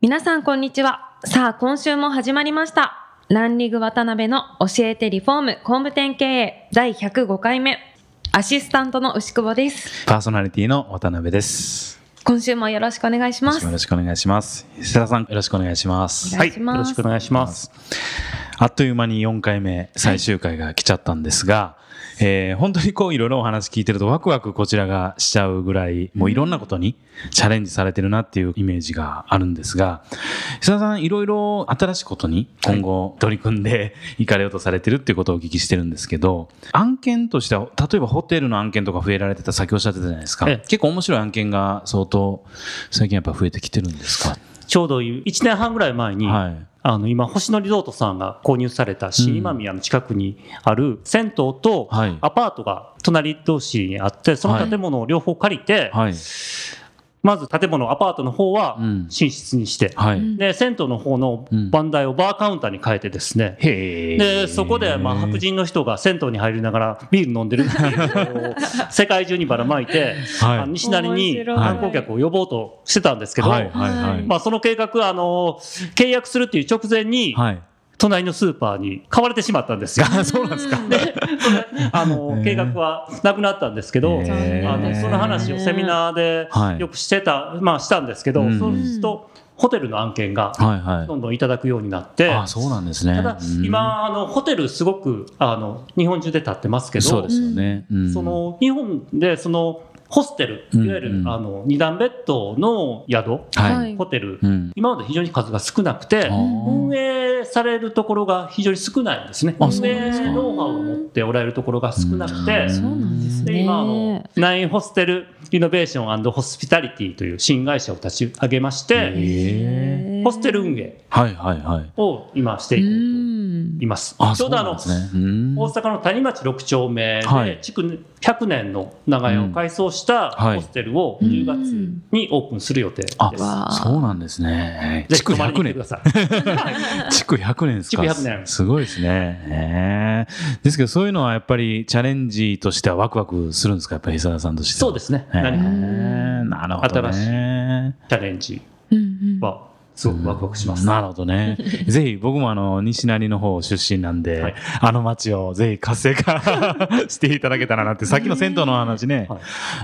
皆さんこんにちはさあ今週も始まりましたランリグ渡辺の教えてリフォーム工務店経営第105回目アシスタントの牛久保ですパーソナリティの渡辺です。今週もよろしくお願いしますよろしくお願いします。石田さん、よろしくお願いします。お願いよろしくお願いします。あっという間に4回目、最終回が来ちゃったんですが、えー本当にこういろいろお話聞いてるとワクワクこちらがしちゃうぐらい、もういろんなことにチャレンジされてるなっていうイメージがあるんですが、石田さん、いろいろ新しいことに今後取り組んでいかれようとされてるっていうことをお聞きしてるんですけど、案件としては、例えばホテルの案件とか増えられてた、先おっしゃってたじゃないですか。ええ結構面白い案件が相当最近やっぱ増えてきてるんですか？ちょうど1年半ぐらい前に、はい。あの今、星野リゾートさんが購入された新今宮の近くにある銭湯とはい。アパートが隣同士にあって、その建物を両方借りて、はい。まず建物、アパートの方はうん。寝室にして、はい。で、銭湯の方の番台をバーカウンターに変えてですね、へえ。で、そこで、まあ、白人の人が銭湯に入りながらビール飲んでる。っていうのを世界中にばらまいて、はい。西成に観光客を呼ぼうとしてたんですけど、はい。まあ、その計画、あの、契約するっていう直前に、はい。隣のスーパーに買われてしまったんですよ。そうなんですか。で、あの、計画はなくなったんですけど、あの、その話をセミナーではいよくしてた、まあしたんですけど、うんそうすると、ホテルの案件がど。んどんいただくようになって、あ、そうなんですね。ただうん、今、あの、ホテルすごく、あの、日本中で建ってますけどそうで、すよね。うんそ、の、日本で、その、ホステル、うんいわゆる、うんあの、二段ベッドの宿、はい。ホテル、うん。今まで非常に数が少なくて運営されるところが非常に少ないんですね。あ運そノウハウを持っておられるところが少なくて。うん、そうなんですね。で今あの、ナインホステルイノベーションホスピタリティという新会社を立ち上げまして、へホステル運営はいはいはい。を今していこうといます。あ、ちょうどあの、そうなんですね。うん大阪の谷町6丁目はいで、築100年の長屋を改装したはいホステルを10月にオープンする予定です。あわあそうなんですね。ぜひ築100泊まりに来てく年だ。さい。築100年ですか。築100年すごいですね。ですけど、そういうのはやっぱりチャレンジとしてはワクワクするんですか？やっぱり伊沢さんとしては。そうですね。なるほどね。新しチャレンジうんうんはすごくワクワクします。なるほどね。ぜひ僕もあの西成の方出身なんで、はいあの街をぜひ活性化 していただけたらなって、さっきの銭湯の話ね、は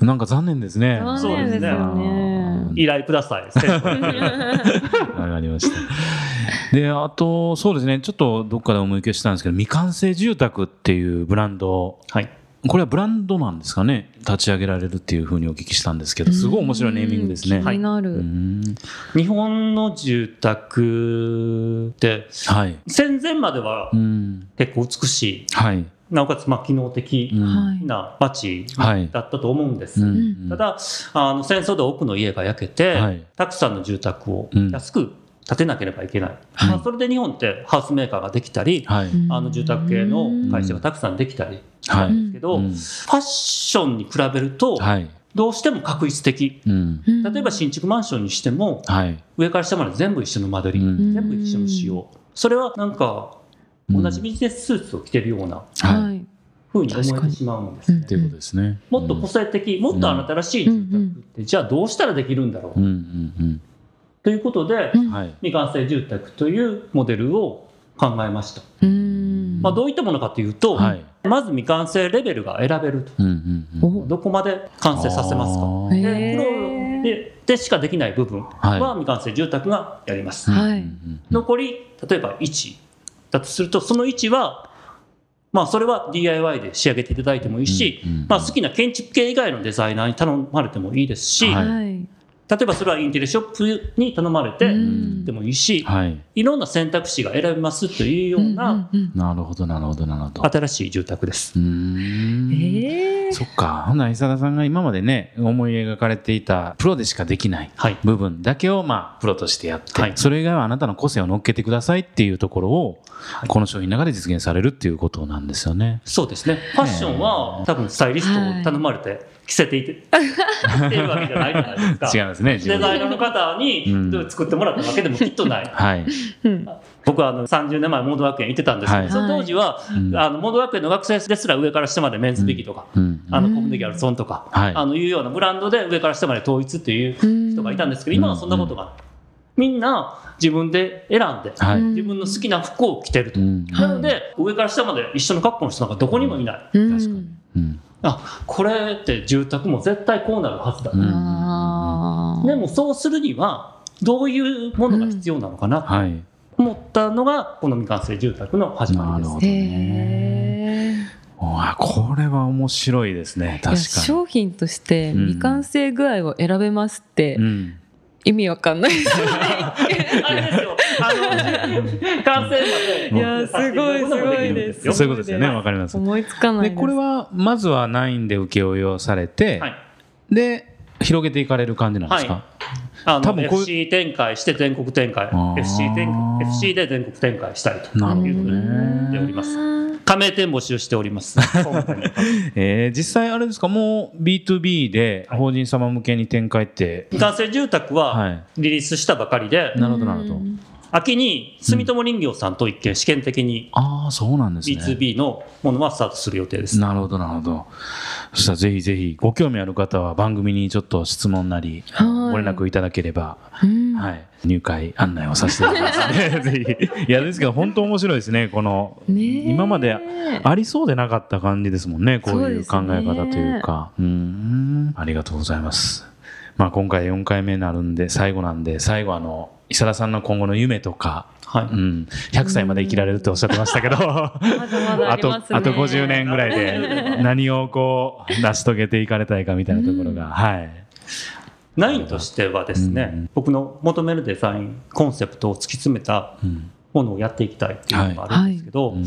なんか残念ですね。そうですよね依頼ください。わかりました。で、あと、そうですね、ちょっとどっかで思い消したんですけど、未完成住宅っていうブランド、はい。これはブランドなんですかね、立ち上げられるっていうふうにお聞きしたんですけど、すごい面白いネーミングですね。気になうる。ん日本の住宅ってはい。戦前まではうん。結構美しい、はい。なおかつまあ機能的な街はいだったと思うんです。うんただあの戦争で多くの家が焼けて、はいたくさんの住宅をうん安く建てなければいけない、はい。まあ、それで日本ってハウスメーカーができたり、はい。あの住宅系の会社がたくさんできたりしたんですけど、うん。ファッションに比べるとはい。どうしても確一的。うん。例えば新築マンションにしてもはい。上から下まで全部一緒の間取り、うん。全部一緒の仕様。それはなんか同じビジネススーツを着てるようなはい。はい。風に思えてしまうんですね。っていうことですね。もっと個性的、もっとあなたらしい住宅って、じゃあどうしたらできるんだろう、うん。うんということで、うん。はい。未完成住宅というモデルを考えました。うんまあ、どういったものかというと、はい。まず未完成レベルが選べると。うんうんうん。おどこまで完成させますか。でープロででしかできない部分は未完成住宅がやります。はいうんうんうん残り、例えば1だとすると、その1は、まあ、それは DIY で仕上げていただいてもいいし、うんうんまあ、好きな建築系以外のデザイナーに頼まれてもいいですし、はいはい。例えばそれはインテリショップに頼まれてうんでもいいし、はい。いろんな選択肢が選べますというようななるほど、なるほど、なるほど。新しい住宅です。うーそそっか。ほんなら、伊佐田さんが今までね、思い描かれていた、プロでしかできない部分だけを、まあ、プロとしてやって、はいそれ以外はあなたの個性を乗っけてくださいっていうところを、この商品の中で実現されるっていうことなんですよね。そうですね。ファッションは多分スタイリストを頼まれて着せていて、っていうわけじゃないじゃないですか。違いますね、自デ。ザイナーの方にうん作ってもらったわけでもきっとない。はい。うん僕はあの30年前モード学園行ってたんですけど、はいその当時は、うんあのモード学園の学生ですら上から下までメンズビキとか、うん。あのコムデギャルソンとか、はいあのいうようなブランドで上から下まで統一っていう人がいたんですけど、今はそんなことが。みんな自分で選んで、はい。自分の好きな服を着てると。うん。なので、上から下まで一緒の格好の人なんかどこにもいない。うん確かにうん。あ、これって住宅も絶対こうなるはずだ。うんでもそうするには、どういうものが必要なのかなとはい。思ったのが、この未完成住宅の始まりですなるほ。どへーわあこれは面白いですね。確か商品としてうん未完成具合を選べますってに。うん。意味わかんないですよね。あれですよ。あの、完成まで。いやすごいすごいですそういうことですよね。わかります。思いつかないで。これは、まずは9で請負をされて、はい。で、広げていかれる感じなんですか、はいあの多分こういう FC 展開して全国展開 FC, 展 FC で全国展開したいとなるほどいうふうに言っております加盟店募集しております。えー実際あれですか、もう B2B ではい。法人様向けに展開って、未完成住宅ははい。リリースしたばかりで、なるほどなるほど。うん。秋に住友林業さんと一見試験的にああ、そうなんですね。B2B のものはスタートする予定です。なるほど、なるほど。そしたらぜひぜひ、ご興味ある方は番組にちょっと質問なり、はいご連絡いただければ、うんはい、入会案内をさせていただきますね。ぜひ。いや、ですけど、本当面白いですね。この、今までありそうでなかった感じですもんね。こういう考え方というか。うーん。ありがとうございます。まあ、今回4回目になるんで、最後なんで、最後あの、伊佐田さんの今後の夢とか、はい。うん、100歳まで生きられるっておっしゃってましたけど、まだまだああと。あと50年ぐらいで何をこう、成し遂げていかれたいかみたいなところが、はい。ナインとしてはですね、うん僕の求めるデザイン、コンセプトを突き詰めたうん。ものをやっていきたいっていうのがあるんですけど、うん。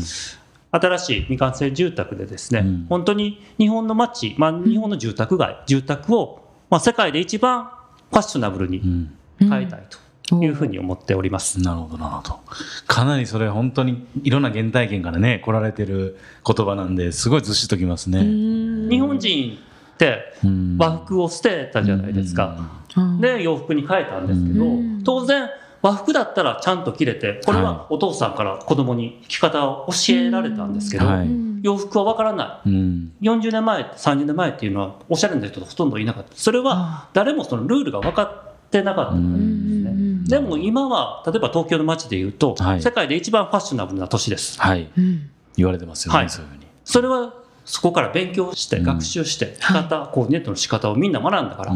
新しい未完成住宅でですね、うん。本当に日本の街、まあ、日本の住宅街、住宅を、まあ、世界で一番ファッショナブルにうん。変えたいというふうに思っております。なるほど、なるほど。かなりそれ本当にいろんな原体験からね、来られてる言葉なんで、すごいずっしときますね。日本人ってうん和服を捨てたじゃないですか。うんで、洋服に変えたんですけどうん、当然、和服だったらちゃんと着れて、これははお父さんから子供に着方を教えられたんですけど、洋服はわからない。うん。40年前、30年前っていうのは、おしゃれな人がほとんどいなかった。それは誰もそのルールが分かってなかったからなんですね。うんでも今は、例えば東京の街で言うと、はい世界で一番ファッショナブルな都市です。はい。うん言われてますよね、はいそういうふうに。それはそこから勉強して、うん。学習して、着方、コーディネートの仕方をみんな学んだから、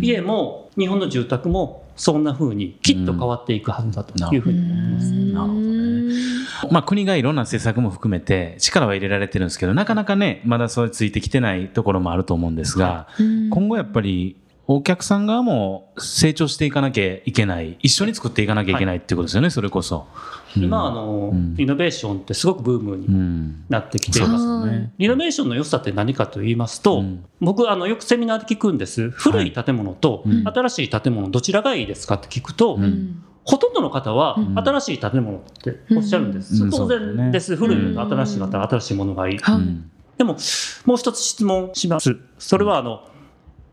家も日本の住宅もそんな風にきっと変わっていくはずだというふうに思ってます。なるほどねまあ、国がいろんな政策も含めて力は入れられてるんですけどなかなかねまだそれついてきてないところもあると思うんですが、うん。今後やっぱりお客さん側も成長していかなきゃいけない。一緒に作っていかなきゃいけないっていうことですよね、それこそ。うん。今あの、うん。リノベーションってすごくブームうにんなってきて。います。ですよね。リノベーションの良さって何かと言いますと、うん。僕あのよくセミナーで聞くんです。古い建物とうん。新しい建物どちらがいいですかって聞くと、うん。うんほとんどの方はうん。新しい建物っておっしゃるんです、うん。当然です、ね。古いのと新しいのと新しいものがいい、はい。うんでももう一つ質問します。それはあの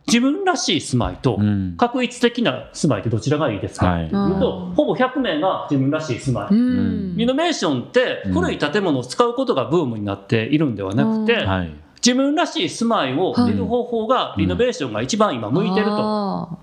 自分らしい住まいとうん。確一的な住まいってどちらがいいですか、はい。というとほぼ100名が自分らしい住まい、うん。リノベーションって古い建物を使うことがブームになっているんではなくて、うん。はい。自分らしい住まいをはい見る方法がリノベーションが一番今向いてるとあ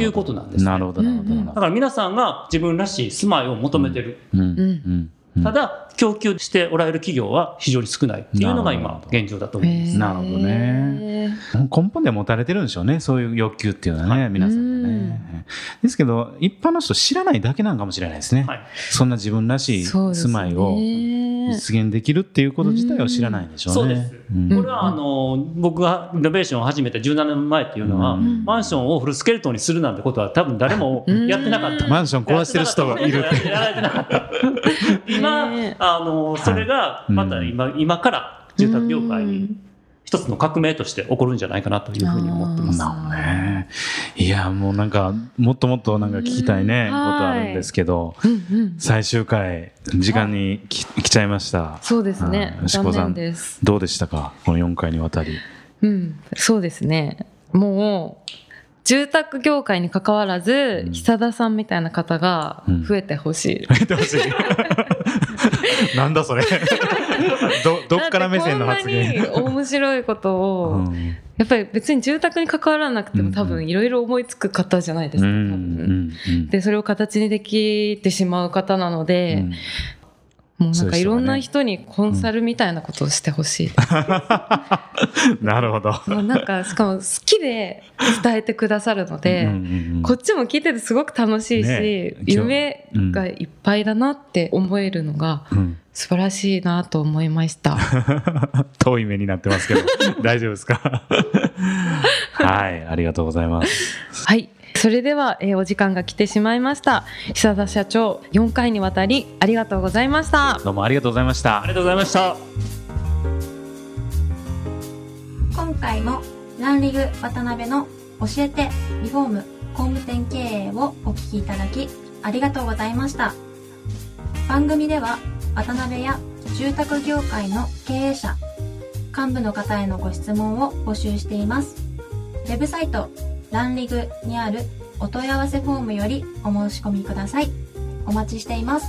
いうことなんです、ね。なるほどなるほどなるほど。だから皆さんが自分らしい住まいを求めてる。うん。うん。うんただ、供給しておられる企業は非常に少ないっていうのが今現状だと思います。ー。なるほどね。根本で持たれてるんでしょうねそういう欲求っていうのはね、皆さんがね。ですけど一般の人知らないだけなんかもしれないですね、はい。そんな自分らしいそうですね。住まいを実現できるっていうこと自体を知らないんでしょうね。そうですんこれはあの僕がリノベーションを始めて17年前っていうのは、うんマンションをフルスケルトンにするなんてことは多分誰もやってなかった。マンション壊してる人がいるって。やられてなかった。今、あの、それがまた今、今から住宅業界に一つの革命として起こるんじゃないかなというふうに思ってます。ね。いや、もうなんか、もっともっとなんか聞きたいね、うんことあるんですけど、うんうん。最終回、時間にき来ちゃいました。そうですねうん。牛残子さん。どうでしたか？この4回にわたり。うん。そうですね。もう、住宅業界に関わらず、うん久田さんみたいな方が増えてほしい。見てほしい。なんだそれ。ど、どっから目線の発言？こんなに面白いことを、うんやっぱり別に住宅に関わらなくても多うんう分いろいろ思いつく方じゃないですか、多うんう分。んうんで、それを形にできてしまう方なので、うんもうなんかいろんな人にコンサルみたいなことをしてほしい。なるほど。もうなんか、しかも好きで伝えてくださるので、うんうんうんこっちも聞いててすごく楽しいし、ね夢がいっぱいだなって思えるのがうん素晴らしいなと思いました。遠い目になってますけど、大丈夫ですか？はい、ありがとうございます。はい。それでは、えーお時間が来てしまいました。久田社長、4回にわたりありがとうございました。どうもありがとうございましたあり。がとうございました。今回もランリグ渡辺の教えてリフォーム工務店経営をお聞きいただきありがとうございました番組では渡辺や住宅業界の経営者幹部の方へのご質問を募集していますウェブサイトランリグにあるお問い合わせフォームよりお申し込みください。お待ちしています。